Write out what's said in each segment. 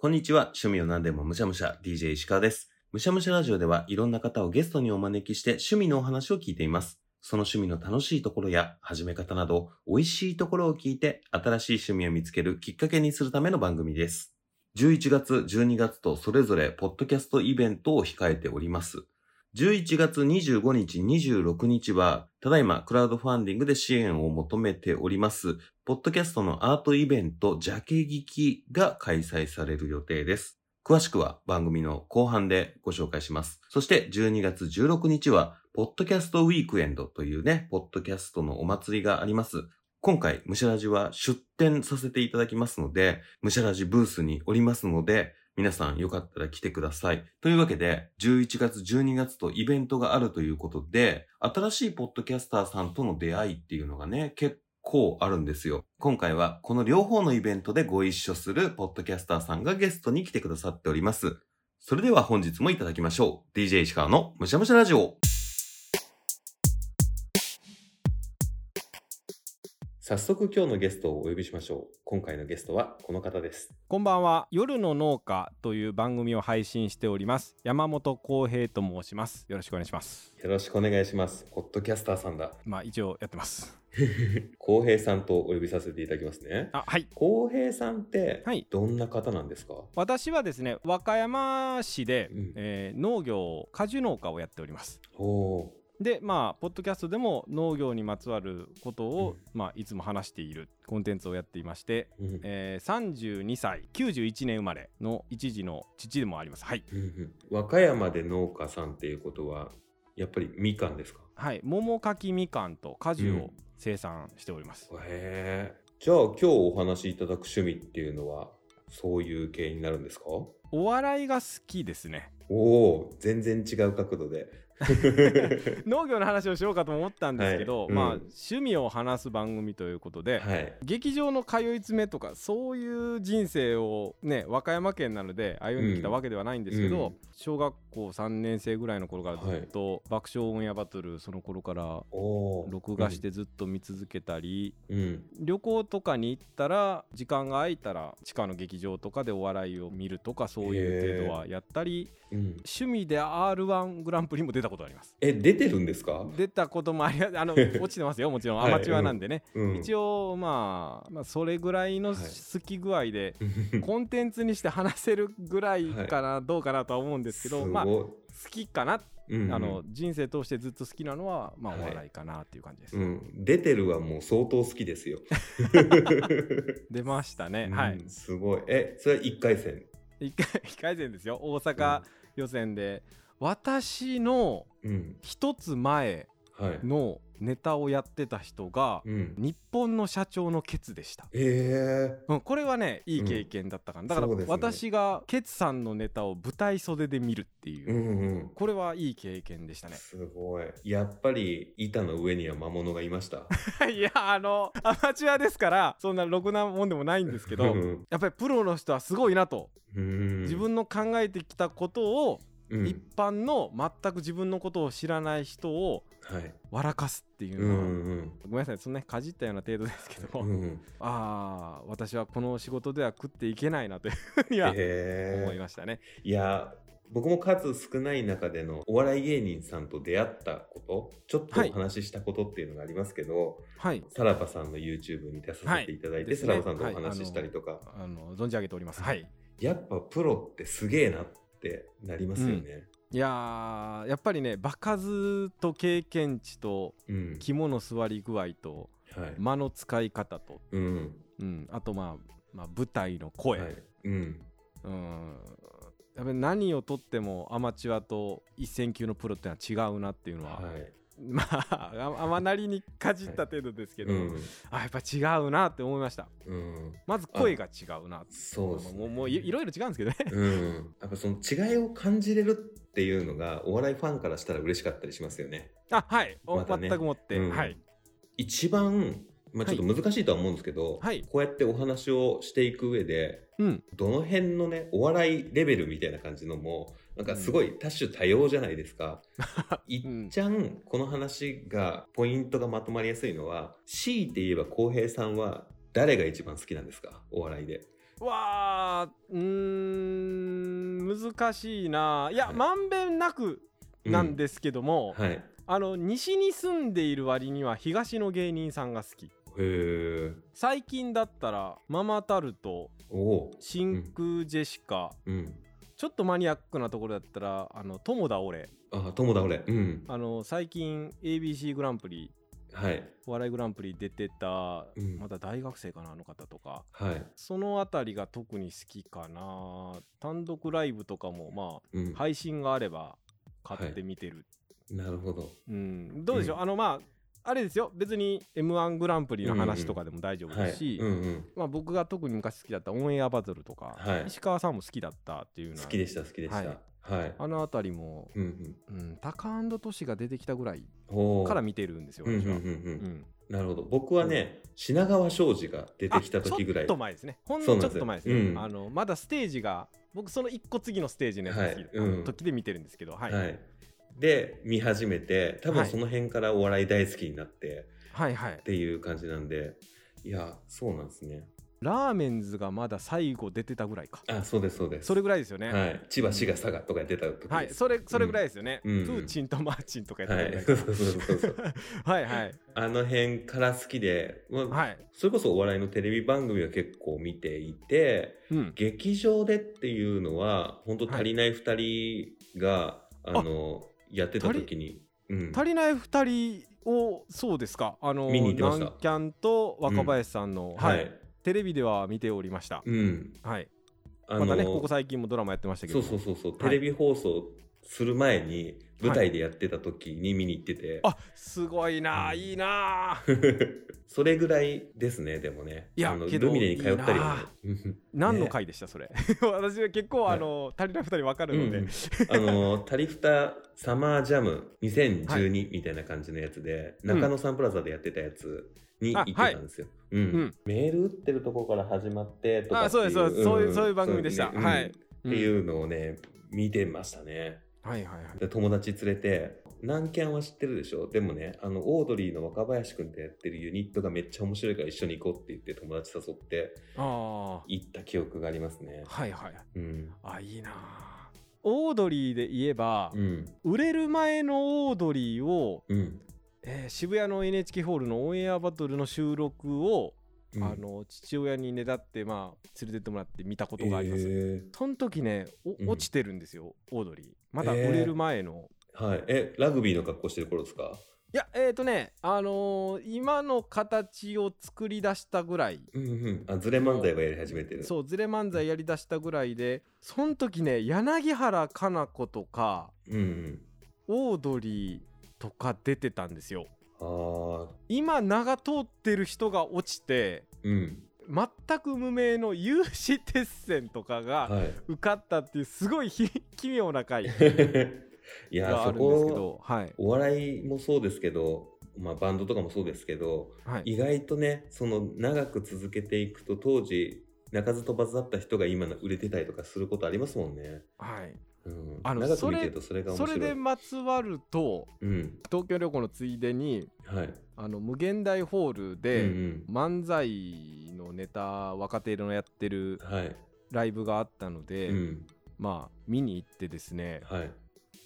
こんにちは。趣味を何でもむしゃむしゃ、DJ 石川です。むしゃむしゃラジオではいろんな方をゲストにお招きして趣味のお話を聞いています。その趣味の楽しいところや始め方など、美味しいところを聞いて新しい趣味を見つけるきっかけにするための番組です。11月、12月とそれぞれポッドキャストイベントを控えております。11月25日、26日は、ただいまクラウドファンディングで支援を求めております、ポッドキャストのアートイベント、ジャケ聞きが開催される予定です。詳しくは番組の後半でご紹介します。そして12月16日は、ポッドキャストウィークエンドというね、ポッドキャストのお祭りがあります。今回、ムシャラジは出展させていただきますので、ムシャラジブースにおりますので、皆さんよかったら来てください。というわけで、11月、12月とイベントがあるということで、新しいポッドキャスターさんとの出会いっていうのがね、結構あるんですよ。今回はこの両方のイベントでご一緒するポッドキャスターさんがゲストに来てくださっております。それでは本日もいただきましょう。DJ 石川のむしゃむしゃラジオ。早速今日のゲストをお呼びしましょう。今回のゲストはこの方です。こんばんは。夜の農家という番組を配信しております。山本浩平と申します。よろしくお願いします。よろしくお願いします。ポッドキャスターさんだ。まあ一応やってます。浩平さんとお呼びさせていただきますね。あはい。浩平さんってはい。どんな方なんですか、私はですね和歌山市で、うん。えー農業果樹農家をやっております。おでまあポッドキャストでも農業にまつわることを、まあ、いつも話しているコンテンツをやっていまして、ー、うん。えー32歳91年生まれの一児の父でもあります。はい。うんうん。和歌山で農家さんっていうことはやっぱりみかんですか？はい。桃柿みかんと果樹をうん。生産しております、へえじゃあ今日お話しいただく趣味っていうのはそういう系になるんですか？お笑いが好きですね。おお全然違う角度で 農業の話をしようかとも思ったんですけど、まあはいうん。趣味を話す番組ということで、はい。劇場の通い詰めとかそういう人生をね和歌山県なので歩んできたわけではないんですけど、うん。小学校3年生ぐらいの頃からずっと爆笑オンエアバトルその頃から録画してずっと見続けたり、うん。旅行とかに行ったら時間が空いたら地下の劇場とかでお笑いを見るとかそういう程度はやったりうん。趣味で r 1グランプリも出たことあります。え出てるんですか？出たこともあり あの落ちてますよもちろん。アマチュアなんでね、うん。一応まあ、まあそれぐらいのはい。好き具合で、コンテンツにして話せるぐらいかな、どうかなとは思うんですけどまあ好好きかな、うんあの人生通してずっと好きなのはまあはい。お笑いかなっていう感じです、うん、出てるはもう相当好きですよ。出ましたね、うん。はい。すごい。え、それは1回戦？一回一回戦ですよ。大阪予選で、私のうん。一つ前はい。のネタをやってた人が、うん。日本の社長のケツでしたええうん、これはねいい経験だったかな、だから私がケツさんのネタを舞台袖で見るっていう、うんうん。これはいい経験でしたねすごい。やっぱり板の上には魔物がいました。いやあのアマチュアですからそんなろくなもんでもないんですけどうんやっぱりプロの人はすごいなと、うん自分の考えてきたことを、うん一般の全く自分のことを知らない人をはい。笑かすっていううんのは、うんごめんなさいそんなにかじったような程度ですけども、うん。ああ私はこの仕事では食っていけないなというふうにはえ思いましたね。いや、僕も数少ない中でのお笑い芸人さんと出会ったこと、ちょっとはいお話ししたことっていうのがありますけど、はいさらばさんの YouTube に出させていただいて、ですねさらばさんとお話ししたりとか、あの存じ上げております。はい。やっぱプロってすげえなってなりますよね。いやーやっぱりね場数と経験値とうん。肝の座り具合とはい。間の使い方と、うん。うん、あとまあ、まあ、舞台の声、はい。うん。うんやっぱり何をとってもアマチュアと一線級のプロってのは違うなっていうのは、はい。まあああまなりにかじった程度ですけど、うん。あやっぱ違うなって思いました。うん。まず声が違うなそうですね。もうもういいろいろ違うんですけどね。うん。やっぱその違いを感じれるっていうのが、お笑いファンからしたら嬉しかったりしますよね。あはい、おまたね。全くもって、うん。はい。一番、まあ、ちょっと難しいとは思うんですけど、はい。こうやってお話をしていく上で、うん。どの辺のね、お笑いレベルみたいな感じのも、なんかすごい多種多様じゃないですか。いっちゃん、この話が、ポイントがまとまりやすいのは、強いて言えば浩平さんは誰が一番好きなんですか？お笑いで。わあうーん難しいないや、はいまんべんなくなんですけども、はい。あの西に住んでいる割には東の芸人さんが好き。最近だったらママタルト。真空ジェシカ、うん。ちょっとマニアックなところだったらあの友田俺あ、友だ俺。うん。あの最近 ABC グランプリはい。お笑いグランプリ出てた、うんまだ大学生かなあの方とかはい。そのあたりが特に好きかな単独ライブとかもまうんあ。配信があれば買ってみてる、なるほど。うんどうでしょう、うんあのまああれですよ別に m 1グランプリの話とかでも大丈夫はいですし、。うんうん。まあ、僕が特に昔好きだったオンエアバトルとか、はい石川さんも好きだったっていうのは好きでした、好きでした。はいはい。あのあたりも、うんうん、タカアンドトシが出てきたぐらい。から見てるんですよ、うんうんうんう。私は。うんんなるほど。僕はね、品川庄司が出てきた時ぐらい。あちょっと前ですね。ほんのちょっと前ですね。うんあのまだステージが僕その一個次のステージのやつ、はいうんあの時で見てるんですけど、はい、ははい、い。で、見始めて、多分はいその辺からお笑い大好きになってはいっていう感じなんで、いや、そうなんですね。ラーメンズがまだ最後出てたぐらいか。あ、そうです、そうです。それぐらいですよね。はい。千葉、滋賀、佐賀とかやってた時です。はい、それそれぐらいですよね。うんプーチンとマーチンとかやっはい。てたぐらい。はいはいあの辺から好きで、まあはい。それこそお笑いのテレビ番組は結構見ていて、うん。劇場でっていうのは、本当足りない二人が、あの、やってた時に、うん。足りない二人をそうですか。あの見に行っキャンと若林さんの、ははいい。テレビでは見ておりました。うん。はい。あまたねここ最近もドラマやってましたけども。そうそうそうそう、はいテレビ放送する前に舞台でやってた時に見に行ってて、あすごいなあいいな。あ それぐらいですねでもね。いやあのけどルミネに通ったりも。ね 何の回でしたそれ？私は結構、はい。あの足りない二人分かるので、うんあのタリフタサマージャム2012みたいな感じのやつで、中野サンプラザでやってたやつに行ってたんですよ、うん。うん。メール打ってるとこから始まってとかあそうですそうです、そういうそういう番組組でした、ねはい、うんっていうのをね見てましたねはいはいはい。で友達連れて南キャンは知ってるでしょ？でもねあのオードリーの若林くんとやってるユニットがめっちゃ面白いから一緒に行こうって言って友達誘ってあ行った記憶がありますね。あはいはい。うん。あいいなあ。オードリーで言えば、うん。売れる前のオードリーを、うん。えー渋谷の NHK ホールのオンエアバトルの収録を、うん。あの父親にねだってまあ連れてってもらって見たことがあります、えその時ねおうん。落ちてるんですよ、オードリーまだ売れる前の、ー。はい。えラグビーの格好してる頃ですか？いやえっ、ー、とねあのー今の形を作り出したぐらい。うんうんあズレ漫才はやり始めてる。そうズレ漫才やりだしたぐらいでその時ね柳原加奈子とかうんうん。オードリーとか出てたんですよ。ああ今名が通ってる人が落ちてうん全く無名の有志鉄線とかがはい。受かったっていうすごいひ 奇妙な回 いやがあそるんですけこどはい。お笑いもそうですけど、まあ、バンドとかもそうですけどはい。意外とねその長く続けていくと当時鳴かず飛ばずだった人が今の売れてたりとかすることありますもんね、はいうん、あのそれそれでまつわるとうん。東京旅行のついでにはい。あの無限大ホールで、うん漫才のネタ若手のやってるライブがあったので、うん。まあ見に行ってですねはい。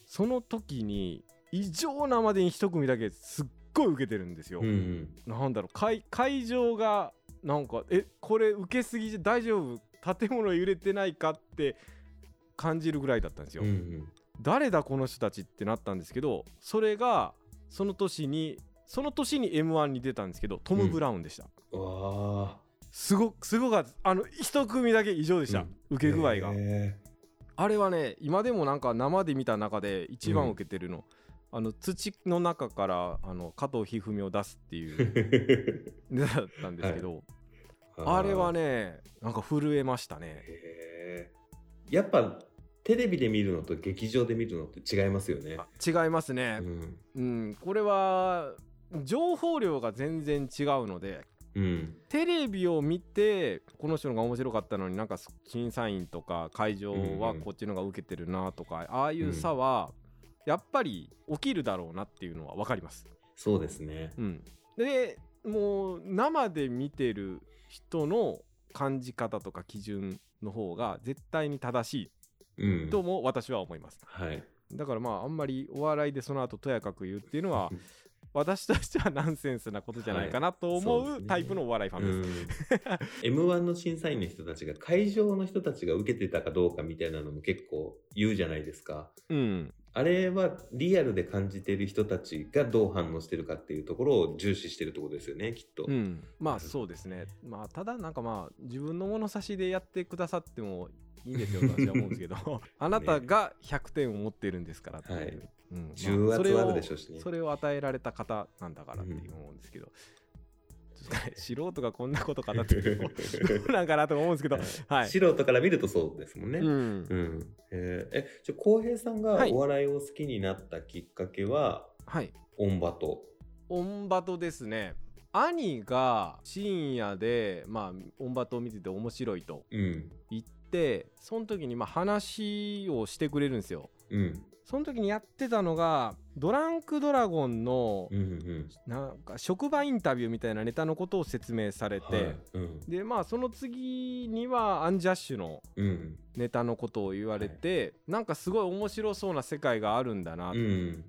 その時に異常なまでに一組だけすっごい受けてるんですよ。うんうん。なんだろう会会場がなんかえこれ受けすぎじゃ大丈夫？建物揺れてないかって感じるぐらいだったんですよ。うんうん。誰だこの人たちってなったんですけどそれがその年にその年に m 1に出たんですけどトム・ブラウンでした。うわあすごすごかった。あの一組だけ異常でした、うん。受け具合が、へあれはね今でもなんか生で見た中で一番受けてるの、あの土の中からあの加藤一二三を出すっていう。ーネタだったんですけど、あれはねなんか震えましたねやっぱテレビで見るのと劇場で見るのって違いますよね。あ違いますね。うん。うん、これは情報量が全然違うのでうん。テレビを見てこの人のが面白かったのになんか審査員とか会場はこっちのが受けてるなとか、ああいう差はやっぱり起きるだろうなっていうのは分かります。そうですね。うん、でもう生で見てる人の感じ方とか基準の方が絶対に正しうんいとも私は思います。はい。だからまああんまりお笑いでその後とやかく言うっていうのは 私としてはナンセンスなことじゃないかなと思うタイプのお笑いファンです。うん M1 の審査員の人たちが会場の人たちが受けてたかどうかみたいなのも結構言うじゃないですか。うん、あれはリアルで感じてる人たちがどう反応してるかっていうところを重視してるところですよね、きっと。うん、まあそうですね。まあただなんかまあ自分の物差しでやってくださってもいいんですよと私は思うんですけど。あなたが100点を持ってるんですからっていう、はい。うん。まあ重圧はあるでしょうしね。それを与えられた方なんだからっていう思うんですけど、素人がこんなこと語ってるどうなんかなとか思うんですけど、はい。素人から見るとそうですもんね。うんうん、えーえじゃあ浩平さんがはいお笑いを好きになったきっかけは、はい。オンバト。オンバトですね。兄が深夜で、まあ、オンバトを見てて面白いとうん。言って、その時にまあ話をしてくれるんですよ。うん。その時にやってたのが、ドランクドラゴンのうん。うん。なんか職場インタビューみたいなネタのことを説明されて、はい。うん。でまあその次にはアンジャッシュのうん。ネタのことを言われて、なんかすごい面白そうな世界があるんだな、うん。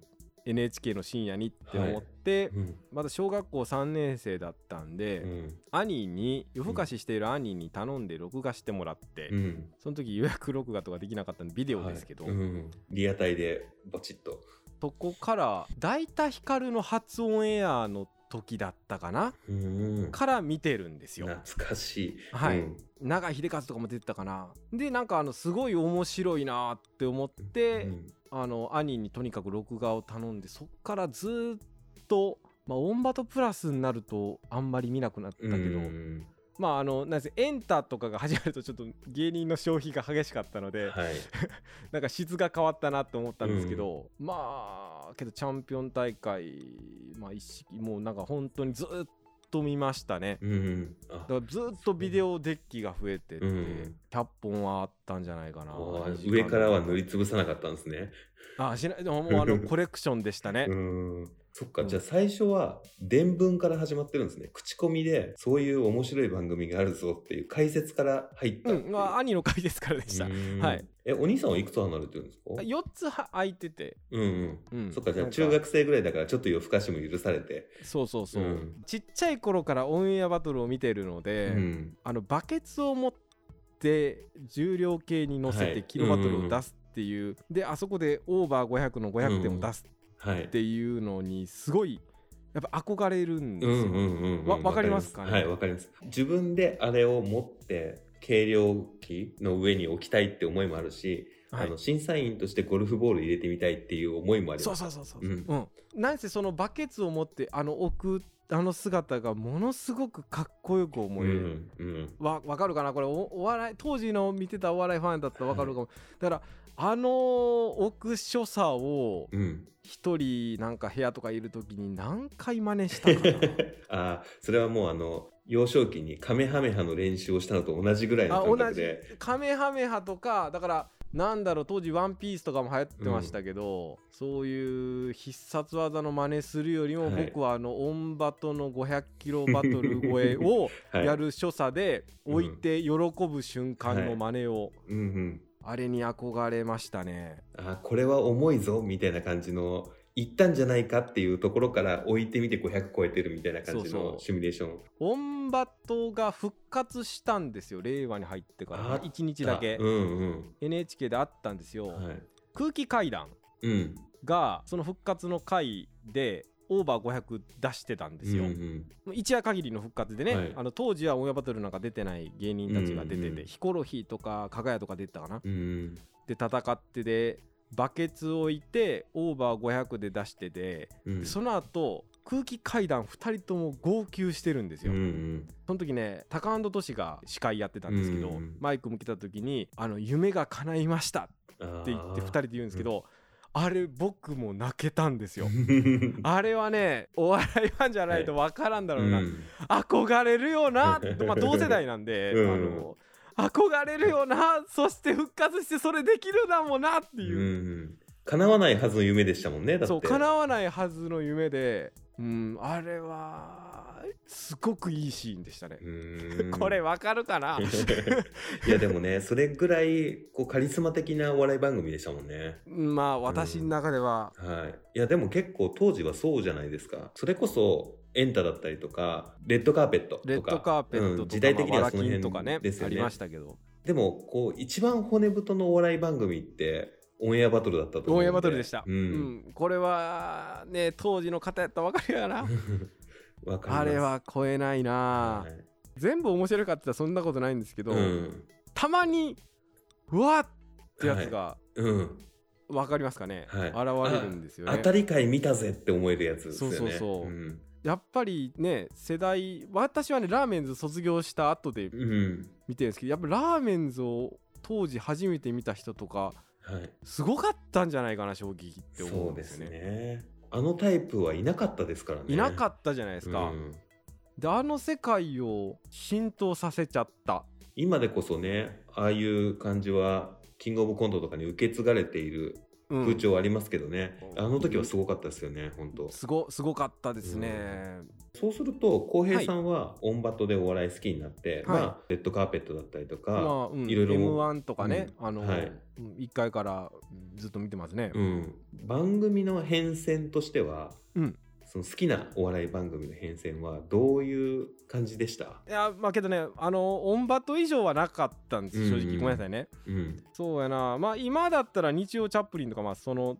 NHK の深夜にって思って、うん。まだ小学校3年生だったんで、うん。兄に夜更かししている兄に頼んで録画してもらって、うん。その時予約録画とかできなかったんでビデオですけど、はいうん、リアタイでバチッと。そこから大田ヒカルの初オンエアの時だったかな？うん。から見てるんですよ。懐かしい。はいうん永井秀和とかも出てたかな？でなんかあのすごい面白いなって思って、うんあの兄にとにかく録画を頼んでそっからずーっと、まあ、オンバトプラスになるとあんまり見なくなったけど、うんまああのなんせエンタとかが始まるとちょっと芸人の消費が激しかったので、はい。なんか質が変わったなって思ったんですけど、まあけどチャンピオン大会まあ一式もうなんか本当にずーっと見ましたね。うん。あだからずっとビデオデッキが増えてて、うん100本はあったんじゃないかなあ2時間上からは塗りつぶさなかったんですね。あしないでももうあの コレクションでしたねうん。そっか、うんじゃあ最初は伝聞から始まってるんですね。口コミでそういう面白い番組があるぞっていう解説から入ったうう。んまあ兄の回ですからでしたうんはい。え、お兄さんはいくつ離れてるんですか？4つは空いてて、うんうん。うんそっか、じゃあ中学生ぐらいだからちょっと夜更かしも許されて。そうそうそう、うんちっちゃい頃からオンエアバトルを見てるので、うん。あのバケツを持って重量計に乗せはいてキロバトルを出すっていう、であそこでオーバー500の500点を出すはいっ。ていうのにすごいやっぱ憧れるんですよ、うんうんうんうん。わわかりますかね？はい、わかります。自分であれを持って、計量機の上に置きたいって思いもあるし、はい。あの審査員としてゴルフボール入れてみたいっていう思いもあります。そうそうそうそう、うん。うん。なんせそのバケツを持ってあの置くあの姿がものすごくかっこよく思うえる、んうん。わわかるかな？これおお笑い当時の見てたお笑いファンだったらわかるかも、だからあの置く所作をうん。一人なんか部屋とかいる時に何回真似したかな？ああ、それはもうあの、幼少期にカメハメハの練習をしたのと同じぐらいのあ同じ感覚で。カメハメハとかだからなんだろう当時ワンピースとかも流行ってましたけど、そういう必殺技の真似するよりも、はい。僕はあのオンバトの500キロバトル超えを はい、やる所作でうん置いて喜ぶ瞬間の真似を、うんうん。あれに憧れましたね。あこれは重いぞみたいな感じの行ったんじゃないかっていうところから置いてみて500超えてるみたいな感じのシミュレーション。オンバトが復活したんですよ令和に入ってから。あ1日だけ。うん NHK であったんですよ、うんはい。空気階段うん。がその復活の回でオーバー500出してたんですよ、うん一夜限りの復活でね、はい。あの当時はオンエアバトルなんか出てない芸人たちが出てて、うんうんヒコロヒーとか加賀谷とか出てたかな、うんうん。で戦ってでバケツ置いてオーバー500で出してて、うん。でその後空気階段2人とも号泣してるんですうよ、ん。その時ねタカアンドトシが司会やってたんですけど、うんマイク向けた時に「あの夢が叶いました」って言って2人で言うんですけどあれ僕も泣けたんですよ。人 あれはねお笑いファンじゃないと分からんだろうな、ん。憧れるよな、まあ、同世代なんで、うん。あの憧れるよなそして復活してそれできるだもんなっていう。う、ん。叶わないはずの夢でしたもんねだって。そう叶わないはずの夢でうんあれはすごくいいシーンでしたね。これわかるかな？いやでもねそれぐらいこうカリスマ的なお笑い番組でしたもんね。まあ私の中では、はい。いやでも結構当時はそうじゃないですか。それこそエンタだったりとかレッドカーペットとか。レッドカーペットとか、うん時代的にまあはその辺ですよね。ありましたけど。でもこう一番骨太のお笑い番組ってオンエアバトルだったと思うんオンエアバトルでした、ううん。んこれはね当時の方やったらわかるやな。あれは超えないな、はい。全部面白かったらそんなことないんですけど、うん。たまにうわっってやつがうん。わかりますかね、はい。現れるんですよね。当たり会見たぜって思えるやつですよね。そうそうそう。うん。やっぱりね世代私はねラーメンズ卒業した後でうん。見てるんですけどやっぱラーメンズを当時初めて見た人とかはい。すごかったんじゃないかな衝撃って思そううんでですすよね。ね。あのタイプはいなかったですからね。いなかっったじゃないですか、うん。であの世界を浸透させちゃった。今でこそねああいう感じはキングオブコントとかに受け継がれているうん風潮ありますけどね、うん。あの時はすごかったですよね本当。すごすごかったですね、そうすると浩平さんはオンバトでお笑い好きになって、はい。まあレッドカーペットだったりとか、まあ、うん、いろいろ M1 とかね、あの、はい。うん1回からずっと見てますね、うん、番組の変遷としては、うんその好きなお笑い番組の変遷はどういう感じでした、いやまあけどねあのオンバト以上はなかったんです正直、うん。うんごめんなさいね。うん、そうやな。まあ今だったら日曜チャップリンとかまあその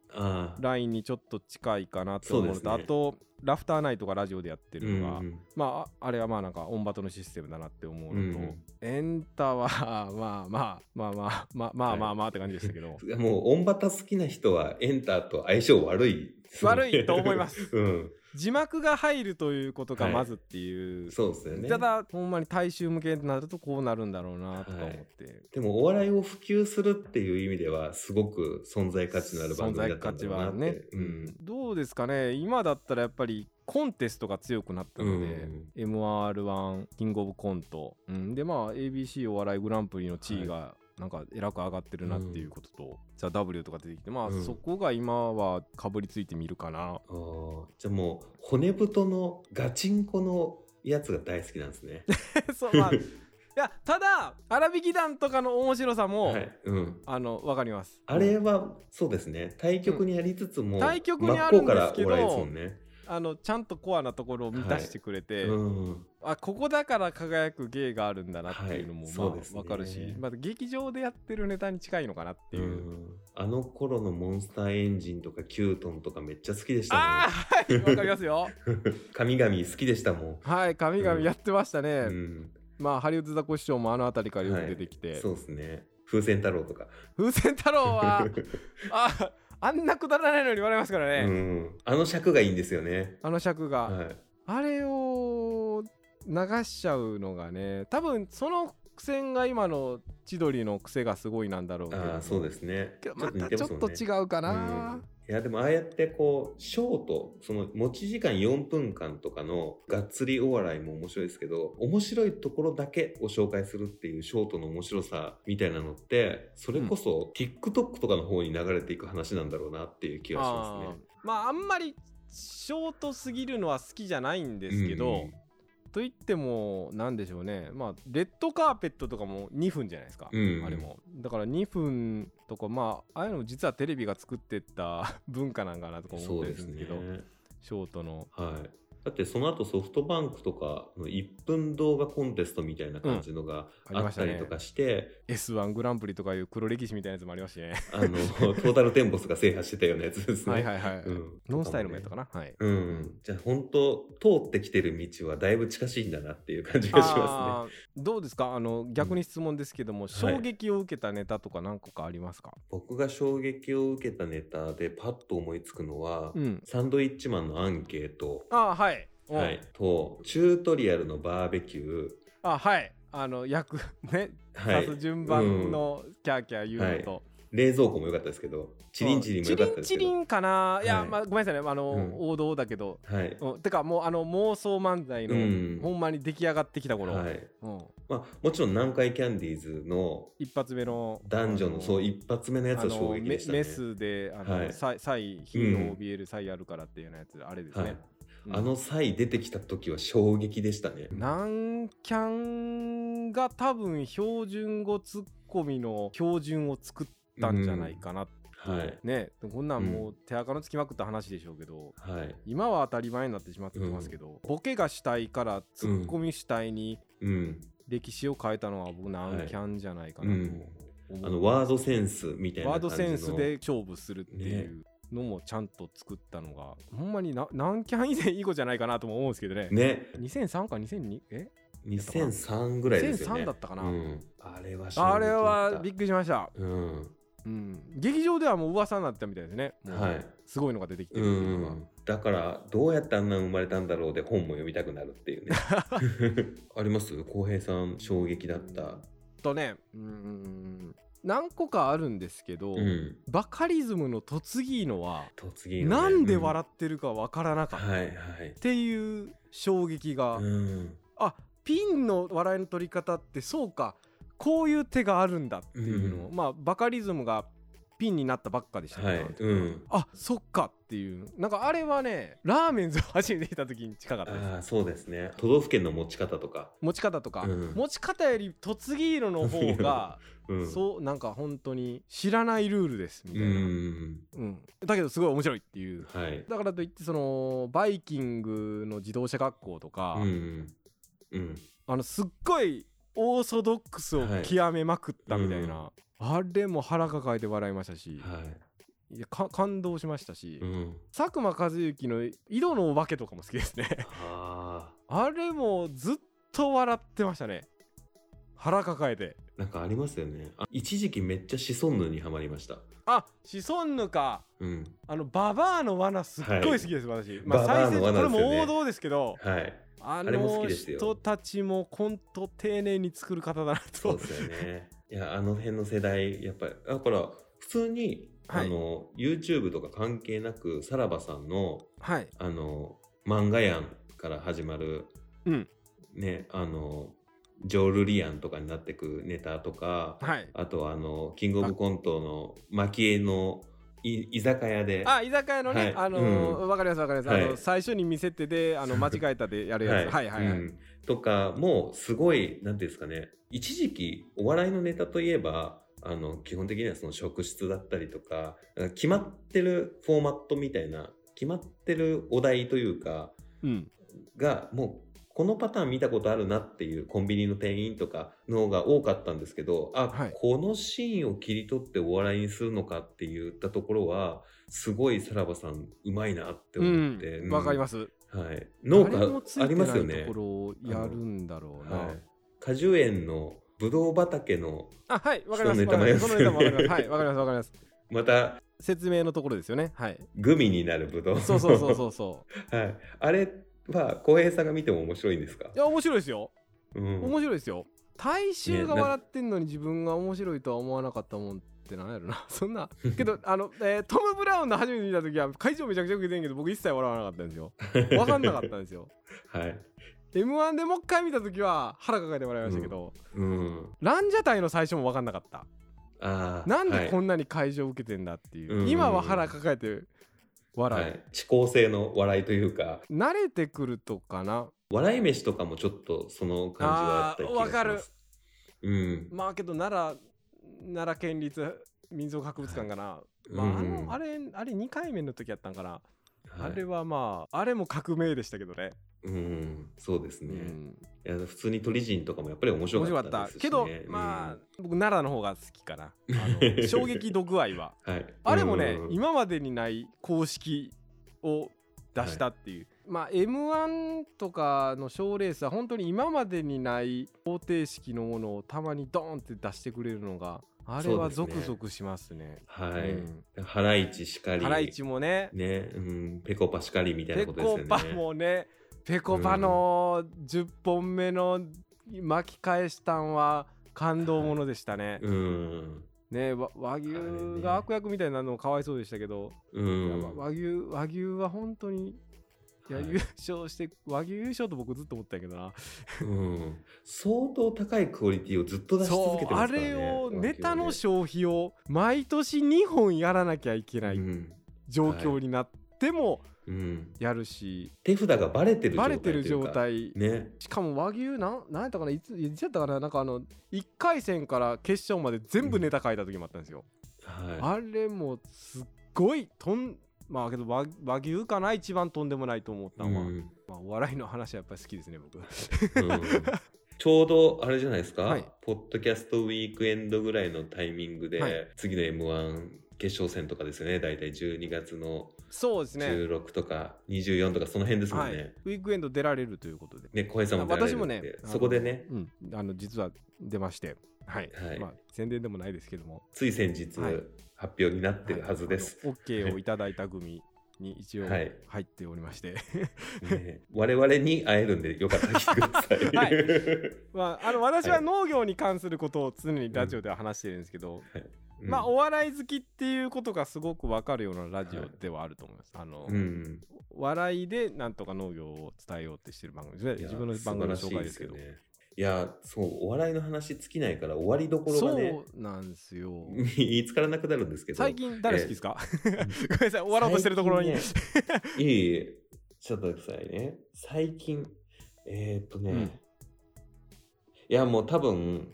ラインにちょっと近いかなって思うのとね。あとラフターナイトがラジオでやってるのが、うんまあああれはまあなんかオンバトのシステムだなって思うのと、うんエンタはまあまあまあまあまあまあまあまあって感じでしたけど、うんもうオンバタ好きな人はエンターと相性悪い悪いと思いますうん、字幕が入るということがはい。まずっていう、そうですよね。ただほんまに大衆向けになるとこうなるんだろうなとか思って、でもお笑いを普及するっていう意味ではすごく存在価値のある番存組だったんだ在価値ろうなって、はね、うん。どうですかね？今だったらやっぱりコンテストが強くなったので、MR1 キングオブコント、うん、でまあ ABC お笑いグランプリの地位がなんかえらく上がってるなっていうことと、ザ・ W とか出てきてまあ、うん。そこが今はかぶりついてみるかな。じゃあもう骨太のガチンコのやつが大好きなんですね。そうまあいやただ荒引き団とかの面白さも、はい。うん、あのわかります。あれはそうですね。対局にありつつも、対局にあるんですけどね。あのちゃんとコアなところを満たしてくれて、うん。あここだから輝く芸があるんだなっていうのも、はい。まそうですね。あわかるし、まあ、劇場でやってるネタに近いのかなっていう、うん。あの頃のモンスターエンジンとかキュートンとかめっちゃ好きでしたもん。ああはいわかりますよ。神々好きでしたもん。はい神々やってましたね、うん。まあハリウッドザコシショウもあの辺りからよく出てきて、そうですね。風船太郎とか。風船太郎は ああんなくだらないのに笑いますからね、うん、あの尺がいいんですよね。あの尺が、はい。あれを流しちゃうのがね多分その苦戦が今の千鳥の癖がすごいなんだろうけど。ああ、そうですね。またちょっと違うかな、うんいやでもああやってこうショートその持ち時間4分間とかのがっつりお笑いも面白いですけど面白いところだけを紹介するっていうショートの面白さみたいなのってそれこそ TikTok とかの方に流れていく話なんだろうなっていう気がしますね。あーまああんまりショートすぎるのは好きじゃないんですけど、うんと言ってもなんでしょうねまあレッドカーペットとかも2分じゃないですか、うんあれもだから2分とかまあああいうのも実はテレビが作ってった 文化なんかなとか思ったりそうですすねるんですけどショートの。はいだってその後ソフトバンクとかの1分動画コンテストみたいな感じのがうん。ありあましたねったりとかして、S1 グランプリとかいう黒歴史みたいなやつもありましたしね。あのトータルテンボスが制覇してたようなやつですね。はいはいはい、うん。ノンスタイルもやったかな？はい。うん、じゃあ本当通ってきてる道はだいぶ近しいんだなっていう感じがしまあーどうですか？あの逆に質問ですけども、衝撃を受けたネタとか何個かありますか、すね。僕が衝撃を受けたネタでパッと思いつくのは、うん。サンドイッチマンのアンケート、あーはい、うんはい、とチュートリアルのバーベキュー、あはい。あの役 ね。はい。刺す順番のキャーキャー言うのと、冷蔵庫も良かったですけど、チリンチリンも良かったですけど、チリンチリンかな。い。や、はいまあ、ごめんなさいね。あの、うん。王道だけど、はい、うん、てかもうあの妄想漫才の、うん。ほんまに出来上がってきた頃、はい。うん、まあもちろん南海キャンディーズの一発目の男女のそうい一発目のやつは衝撃でしたね。メメスであの、はい。サイサイ火を怯えるサイあるからっていうようなやつ、あれですね、うんあの際出てきた時は衝撃でしたね。南キャンが多分標準語ツッコミの標準を作ったんじゃないかな、はい。ねこんなんもう手垢のつきまくった話でしょうけど、はい。今は当たり前になってしまってますけど、ボケが主体からツッコミ主体にうん。歴史を変えたのは僕南キャンじゃないかなとうん思う、あの、ワードセンスみたいなワー感じの。ドセンスで勝負するっていうのもちゃんと作ったのが、ほんまにな南キャン以前いい子じゃないかなとも思うんですけどねね。2003か2002え？2003ぐらいですよね。2003だったかなうん。あれは衝撃だったあれはびっくりしました、うん。うん、劇場ではもう噂になってたみたいですねはいすごいのが出てきてうるうん。だから、どうやってあんな生まれたんだろうで本も読みたくなるっていうね。あります？浩平さん、衝撃だった。とねうん何個かあるんですけど、うん。バカリズムの嫁ぎのは突撃のね。なんで笑ってるかわからなかった、はいはい。っていう衝撃が、うん。あピンの笑いの取り方ってそうか。こういう手があるんだっていうのを、うん。まあバカリズムがピンになったばっかでしたけど、はい。うん。あそっかっていうなんかあれはねラーメンズを初めて見た時に近かったですああ、そうですね。都道府県の持ち方とか。持ち方とか、うん持ち方より嫁ぎ色の方が、うん。そうなんか本当に知らないルールですみたういな、ん。うんだけどすごい面白いっていうはい。だからといってそのバイキングの自動車学校とか、うん。うん。あのすっごいオーソドックスを極めまくったみたいな、あれも腹抱えて笑いましたし、はい。いやか感動しましたし、うん。佐久間一行の井戸のお化けとかも好きですねああれもずっと笑ってましたね腹抱えてあ。なんかありますよね。あ一時期めっちゃシソンヌにはまりました。あシソンヌかうん。あのババアの罠すっごい好きです、私まあババアのこれも王道ですけどはい。あの人たちもコント丁寧に作る方だなとそうですよね。いや、あの辺の世代、やっぱり、だから、普通に、はい。あの、YouTube とか関係なく、さらばさんの、はい。あの、漫画やんから始まる、うん。ね、あの、ジョールリアンとかになってくネタとか、はい。あとはあの、キングオブコントの蒔絵のい居酒屋で、あ居酒屋のね、はい。あのーうん。わかりますわかります、はい。あの最初に見せてであの 間違えたでやるやつ。はいはいはい、うんとかもすごいなんていうんですかね一時期お笑いのネタといえばあの基本的にはその職質だったりとか決まってるフォーマットみたいな決まってるお題というかうん。がもうこのパターン見たことあるなっていうコンビニの店員とかの方が多かったんですけどあ、はい。このシーンを切り取ってお笑いにするのかって言ったところはすごいさらばさんうまいなってうん思ってわ、かります、はい、農家ありますよね。ところをやるんだろうな、はい、果樹園のぶどう畑のあはいわかります。わかります。はいわかりますわかりますまた説明のところですよね。はい。グミになるぶどうそうそうそうそうそ はい、あれは浩平さんが見ても面白いんですか？ういや面白いですよ。うん。面白いですよ。大衆が笑ってんのに自分が面白いとは思わなかったもん。ってなんやろな。そんなけどあの、えートム・ブラウンの初めて見た時は会場めちゃくちゃ受けてんけど僕一切笑わなかったんですよ。分かんなかったんですよ。はい。m 1でもう一回見た時は腹抱えて笑いましたけど、うん。ランジャタイの最初も分かんなかった。あーなんでこんんなに会場受けてんだっていう、うん。今は腹抱えて笑う、はい、遅効性の笑いというか。慣れてくるとかな。笑い飯とかもちょっとその感じはあった気がします。あーわかる。うん。まあけど奈良奈良県立民族博物館かな、まあ、あうんのあれあれ2回目の時やったんかな、はい。あれはまああれも革命でしたけどね、うん。そうですね、うん、いや普通に鳥人とかもやっぱり面白面白かったかったですし、ね、けど、うん。まあ僕奈良の方が好きかな。あの 衝撃度具合は。はい、あれもね、うん。今までにない公式を出したっていう、まあ m 1とかの賞ーレースは本当に今までにない方程式のものをたまにドーンって出してくれるのがあれはゾクゾクしますね。はい、うん。ハライチしかり。ハライチもね。ね、うん、ペコパしかりみたいなペことですよね。コパもね。ペコパの10本目の巻き返したんは感動ものでしたね。うん。ねわ和牛が悪役みたいになるのもかわいそうでしたけど、うん。和牛和牛は本当にい。や、はい優勝して和牛優勝と僕ずっと思ったけどな、うん、相当高いクオリティをずっと出し続けてますからねれをネタの和消費を毎年2本やらなきゃいけない状況になっててもうん。やるし手札がバレてる状バ態レてる状。態。ね。しかも和牛なんなんやったかないついつやったかななんかあの1回戦から決勝まで全部ネタ書いた時もあったんですよ、はあれもすっごいとんまあけど和和牛かな？一番とんでもないと思ったい。のは、うん。まあ、お笑いの話はやっぱり好きですね僕。うん。ちょうどあれじゃないですか、はい。ポッドキャストウィークエンドぐらいのタイミングで、はい。次の M1 決勝戦とかですよね。大体12月のそうですね。16とか24とかその辺ですもんはい。ね。ウィークエンド出られるということで。ね小平さんも出られる私もねそこでね。うん。あの実は出ましてはい、はい。まあ宣伝でもないですけども。つい先日、はい。発表になってるはずです。はい OK をいただいた組に一応はい。入っておりまして、ね、我々に会えるんでよかったら来てください。はい。まあ、あの私ははい農業に関することを常にラジオでは話してるんですけど、うん。まあお笑い好きっていうことがすごくわかるようなラジオではあると思います。あの、うん、笑いでなんとか農業を伝えようってしてる番組で自分の番組の紹介ですけど。ねいやそうお笑いの話尽きないから終わりどころがねそうなんですよ。見つからなくなるんですけど。最近誰好きですか、ごめんなさい、終わろうとしてるところに。ねいいえちょっとくださいね。最近えー、っとね、うん。いやもう多分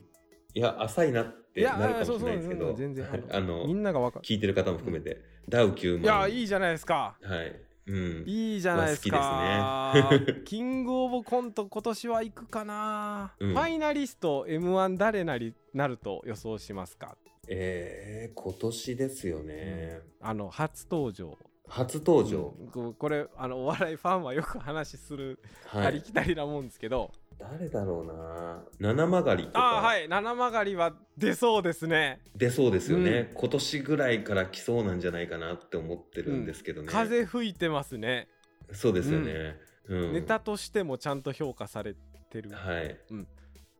いや浅いなってなるかもしれないですけど。全然はいああのみんながわかる。聞いてる方も含めて、ダウ9万いや、いいじゃないですか。はいうん。いいじゃないですか。すね。キングオブコント今年は行くかな、うん。ファイナリスト M1 誰なりなると予想しますか？えー、今年ですよね、あの初登場。初登場、これあのお笑いファンはよく話する、はい。ありきたりなもんですけど誰だろうな。七曲りとか。ああはい。七曲りは出そうですね。出そうですよね、うん。今年ぐらいから来そうなんじゃないかなって思ってるんですけどね、風吹いてますね、そうですよね、うん。ネタとしてもちゃんと評価されてる、はい。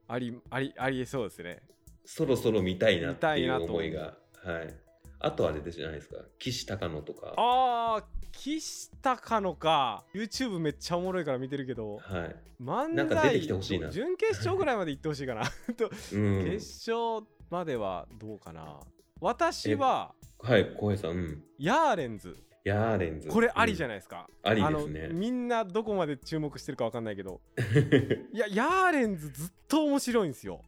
ありありありえそうですね。そろそろ見たいなっていう思いが。はいあとあれじゃないですか。岸高野とか。あー岸高野か。YouTube めっちゃおもろいから見てるけど。はい。漫才なんか出てきてほしいな。準決勝ぐらいまで行ってほしいかなと、うん。決勝まではどうかな。私ははい浩平さんうん。ヤーレンズ。ヤーレンズ。これありじゃない、ですか、ありあのですね。みんなどこまで注目してるかわかんないけど。いやヤーレンズずっと面白いんですよ。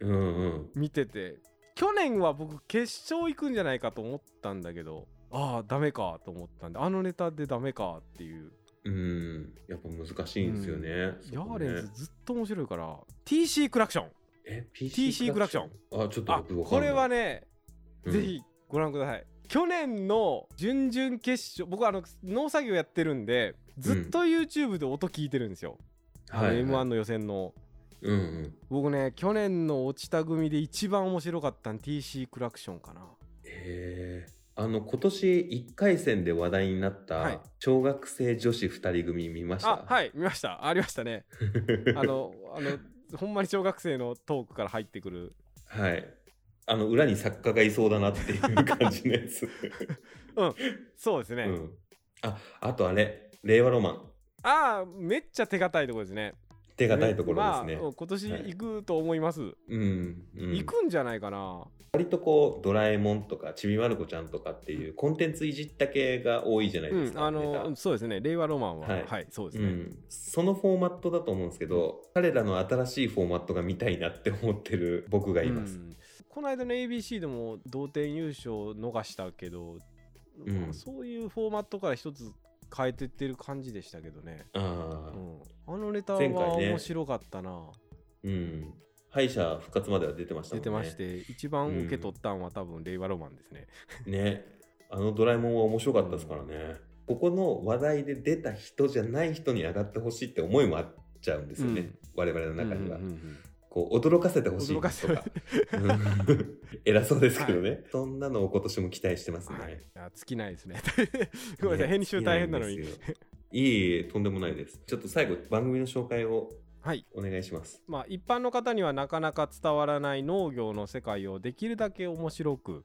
うんうん。見てて去年は僕決勝行くんじゃないかと思ったんだけどああダメかと思ったんであのネタでダメかっていう。うんやっぱ難しいんですよね、ヤそこね。ーレンズずっと面白いから TC クラクション。え？TC クラクション。あちょっとこれはね、うん。ぜひご覧ください。去年の準々決勝僕はあの農作業やってるんでずっと YouTube で音聞いてるんですよ、あのはいはい。M1 の予選のうんうん。僕ね去年の落ちた組で一番面白かったの TC クラクションかな。へえあの今年1回戦で話題になっはい。た小学生女子2人組見ました、あはい見ました。ありましたね。あのあのほんまに小学生のトークから入ってくる。はい。あの裏に作家がいそうだなっていう感じのやつ、そうですね、うん、ああとあれ令和ロマン。ああめっちゃ手堅いところですね手堅いところですね、まあ、今年行くと思います、うん、うん、行くんじゃないかな。割とこうドラえもんとかちびまる子ちゃんとかっていうコンテンツいじった系が多いじゃないですか、うん、あのそうですね。令和ロマンは。ははいい、そうですね、うん、そのフォーマットだと思うんですけど、彼らの新しいフォーマットが見たいなって思ってる僕がいます、うん。この間の ABC でも同点優勝逃したけど、うん。まあそういうフォーマットから一つ変えてってる感じでしたけどね、あうあん、あのネタは前回ね。面白かったな、うん。敗者復活までは出てましたもんね。出てまして一番受け取ったんは多分令和ロマンですね、ね。あのドラえもんは面白かったですからね、ここの話題で出た人じゃない人に上がってほしいって思いもあっちゃうんですよね、うん。我々の中には、うんうんうんこう驚かせてほしいと驚か 偉そうですけどね、そんなのを今年も期待してますね、はい、いや尽きないですね。ごめんなさい、ね編集大変なのに。いえいえとんでもないです。ちょっと最後番組の紹介をはい。お願いします。まあ、一般の方にはなかなか伝わらない農業の世界をできるだけ面白く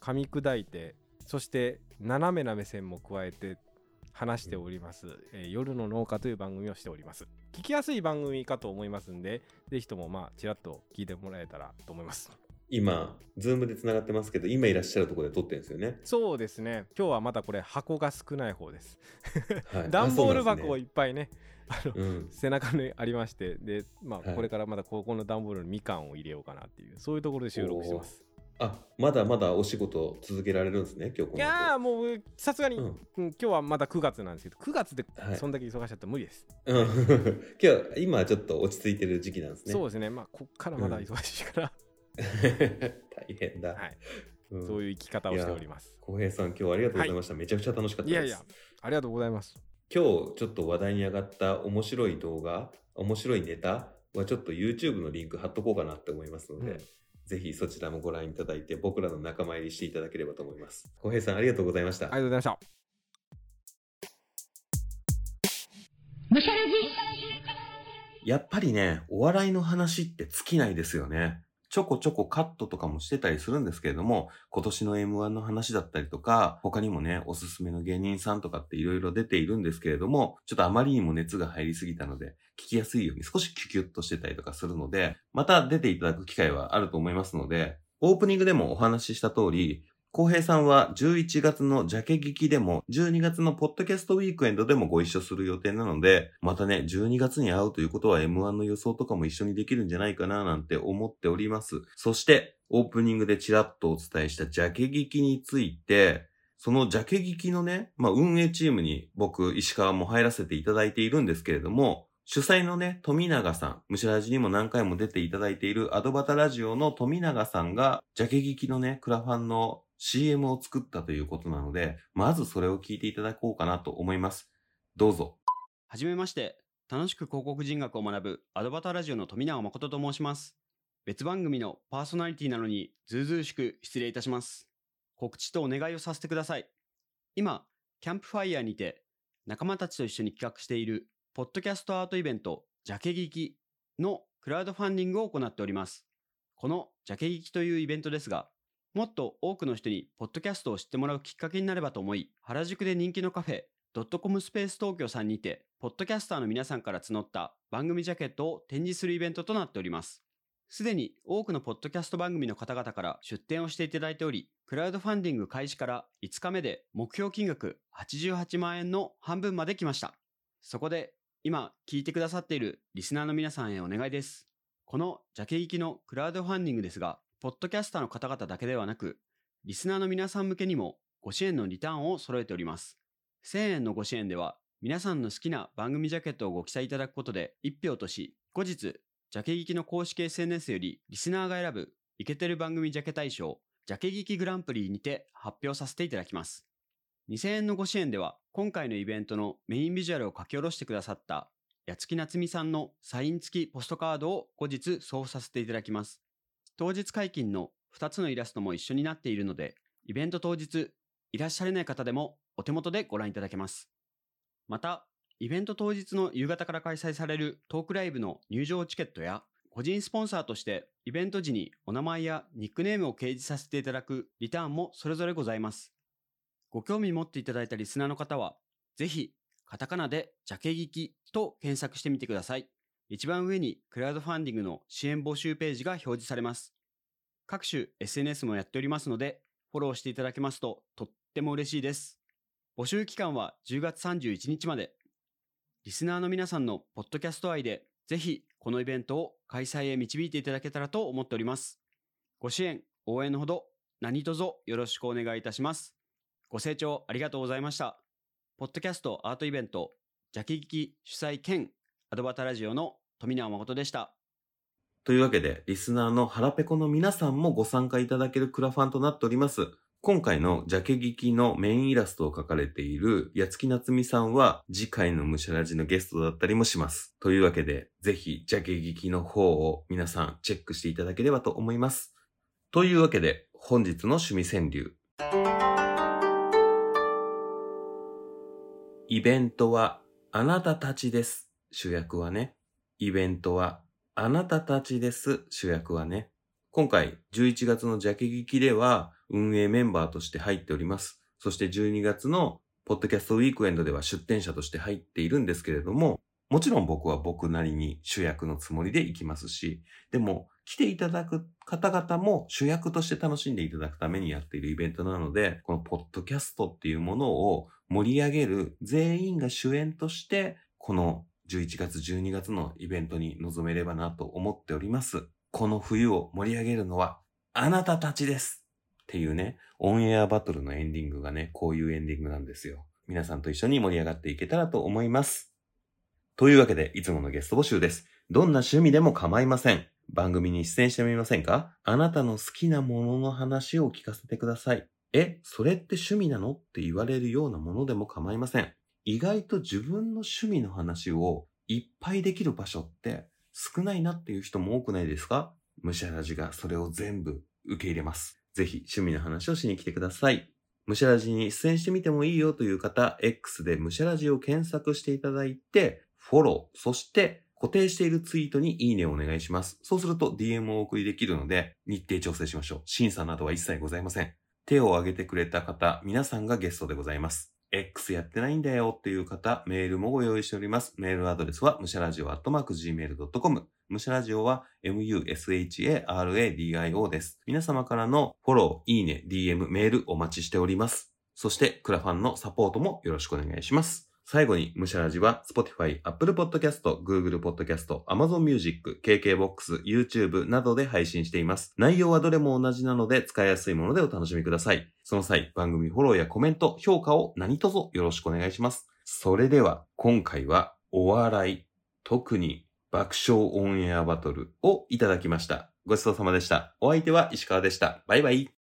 噛み砕いてそして斜めな目線も加えて話しております、えー夜の農家という番組をしております。聞きやすい番組かと思いますんでぜひともまあちらっと聞いてもらえたらと思います。今、ズームでつながってますけど、今いらっしゃるところで撮ってるんですよね。そうですね。今日はまだこれ箱が少ない方です。はい。段ボール箱をあいっぱいねあの背中にありましてでまあはい。これからまだここの段ボールにみかんを入れようかなっていうそういうところで収録してます。うん。あ、まだまだお仕事続けられるんですね、今日この後。いやーもうさすがに、うん。うん今日はまだ9月なんですけど9月ではい。そんだけ忙しかったら無理です、うん、今日今はちょっと落ち着いてる時期なんですね。そうですね。まあこっからまだ忙しいから、大変だ。はい、うん。そういう生き方をしております。浩平さん、今日はありがとうございました。めちゃくちゃ楽しかったです。いやいやありがとうございます。今日ちょっと話題に上がった面白い動画、面白いネタはちょっと YouTube のリンク貼っとこうかなって思いますので、うんぜひそちらもご覧いただいて、僕らの仲間入りしていただければと思います。浩平さん、ありがとうございました。ありがとうございましたむしゃらじやっぱりね、お笑いの話って尽きないですよね。ちょこちょこカットとかもしてたりするんですけれども、今年の M1 の話だったりとか、他にもね、おすすめの芸人さんとかって色々出ているんですけれども、ちょっとあまりにも熱が入りすぎたので、聞きやすいように少しキュキュッとしてたりとかするので、また出ていただく機会はあると思いますので、オープニングでもお話しした通り、浩平さんは11月のジャケ劇でも、12月のポッドキャストウィークエンドでもご一緒する予定なので、またね、12月に会うということは M1 の予想とかも一緒にできるんじゃないかななんて思っております。そして、オープニングでちらっとお伝えしたジャケ劇について、そのジャケ劇のね、まあ運営チームに僕、石川も入らせていただいているんですけれども、主催のね、富永さん、ムシラジにも何回も出ていただいているアドバタラジオの富永さんが、ジャケ劇のね、クラファンの CM を作ったということなので、まずそれを聞いていただこうかなと思います。どうぞ。はじめまして、楽しく広告人学を学ぶアドバターラジオの富永誠と申します。別番組のパーソナリティなのに、ずうずうしく失礼いたします。告知とお願いをさせてください。今、キャンプファイヤーにて、仲間たちと一緒に企画している、ポッドキャストアートイベント、ジャケ劇のクラウドファンディングを行っております。このジャケ劇というイベントですが、もっと多くの人にポッドキャストを知ってもらうきっかけになればと思い、原宿で人気のカフェ、ドットコムスペース東京さんにて、ポッドキャスターの皆さんから募った番組ジャケットを展示するイベントとなっております。すでに多くのポッドキャスト番組の方々から出展をしていただいており、クラウドファンディング開始から5日目で目標金額88万円の半分まで来ました。そこで今聞いてくださっているリスナーの皆さんへお願いです。このジャケ行きのクラウドファンディングですが、ポッドキャスターの方々だけではなく、リスナーの皆さん向けにもご支援のリターンを揃えております。1000円のご支援では、皆さんの好きな番組ジャケットをご記載いただくことで1票とし、後日、ジャケ劇の公式 SNS よりリスナーが選ぶイケてる番組ジャケ大賞、ジャケ劇グランプリにて発表させていただきます。2000円のご支援では、今回のイベントのメインビジュアルを書き下ろしてくださった、八月夏美さんのサイン付きポストカードを後日送付させていただきます。当日解禁の2つのイラストも一緒になっているので、イベント当日、いらっしゃれない方でもお手元でご覧いただけます。また、イベント当日の夕方から開催されるトークライブの入場チケットや、個人スポンサーとしてイベント時にお名前やニックネームを掲示させていただくリターンもそれぞれございます。ご興味持っていただいたリスナーの方は、ぜひ、カタカナでジャケ聞きと検索してみてください。一番上にクラウドファンディングの支援募集ページが表示されます。各種 SNS もやっておりますので、フォローしていただけますととっても嬉しいです。募集期間は10月31日まで。リスナーの皆さんのポッドキャスト愛で、ぜひこのイベントを開催へ導いていただけたらと思っております。ご支援、応援のほど何卒よろしくお願いいたします。ご清聴ありがとうございました。ポッドキャストアートイベント、ジャケ聞き主催兼アドバタラジオの富永誠でした。というわけで、リスナーの腹ペコの皆さんもご参加いただけるクラファンとなっております。今回のジャケ劇のメインイラストを描かれている八月夏美さんは次回のムシャラジのゲストだったりもします。というわけで、ぜひジャケ劇の方を皆さんチェックしていただければと思います。というわけで、本日の趣味川柳。イベントはあなたたちです。主役はね。イベントはあなたたちです。主役はね。今回11月のジャケ劇では運営メンバーとして入っております。そして12月のポッドキャストウィークエンドでは出展者として入っているんですけれども、もちろん僕は僕なりに主役のつもりで行きますし、でも来ていただく方々も主役として楽しんでいただくためにやっているイベントなので、このポッドキャストっていうものを盛り上げる全員が主演として、この11月12月のイベントに臨めればなと思っております。この冬を盛り上げるのはあなたたちですっていうね、オンエアバトルのエンディングがね、こういうエンディングなんですよ。皆さんと一緒に盛り上がっていけたらと思います。というわけで、いつものゲスト募集です。どんな趣味でも構いません。番組に出演してみませんか？あなたの好きなものの話を聞かせてください。え、それって趣味なの？って言われるようなものでも構いません。意外と自分の趣味の話をいっぱいできる場所って少ないなっていう人も多くないですか？ムシャラジがそれを全部受け入れます。ぜひ趣味の話をしに来てください。ムシャラジに出演してみてもいいよという方、X でムシャラジを検索していただいて、フォロー、そして固定しているツイートにいいねをお願いします。そうすると DM をお送りできるので、日程調整しましょう。審査などは一切ございません。手を挙げてくれた方、皆さんがゲストでございます。X やってないんだよっていう方、メールもご用意しております。メールアドレスは、むしゃらじお gmail.com。むしゃらじおは、musharadio です。皆様からのフォロー、いいね、DM、メールお待ちしております。そして、クラファンのサポートもよろしくお願いします。最後に、ムシャラジは、Spotify、Apple Podcast、Google Podcast、Amazon Music、KKBOX、YouTube などで配信しています。内容はどれも同じなので、使いやすいものでお楽しみください。その際、番組フォローやコメント、評価を何卒よろしくお願いします。それでは、今回は、お笑い、特に爆笑オンエアバトルをいただきました。ごちそうさまでした。お相手は石川でした。バイバイ。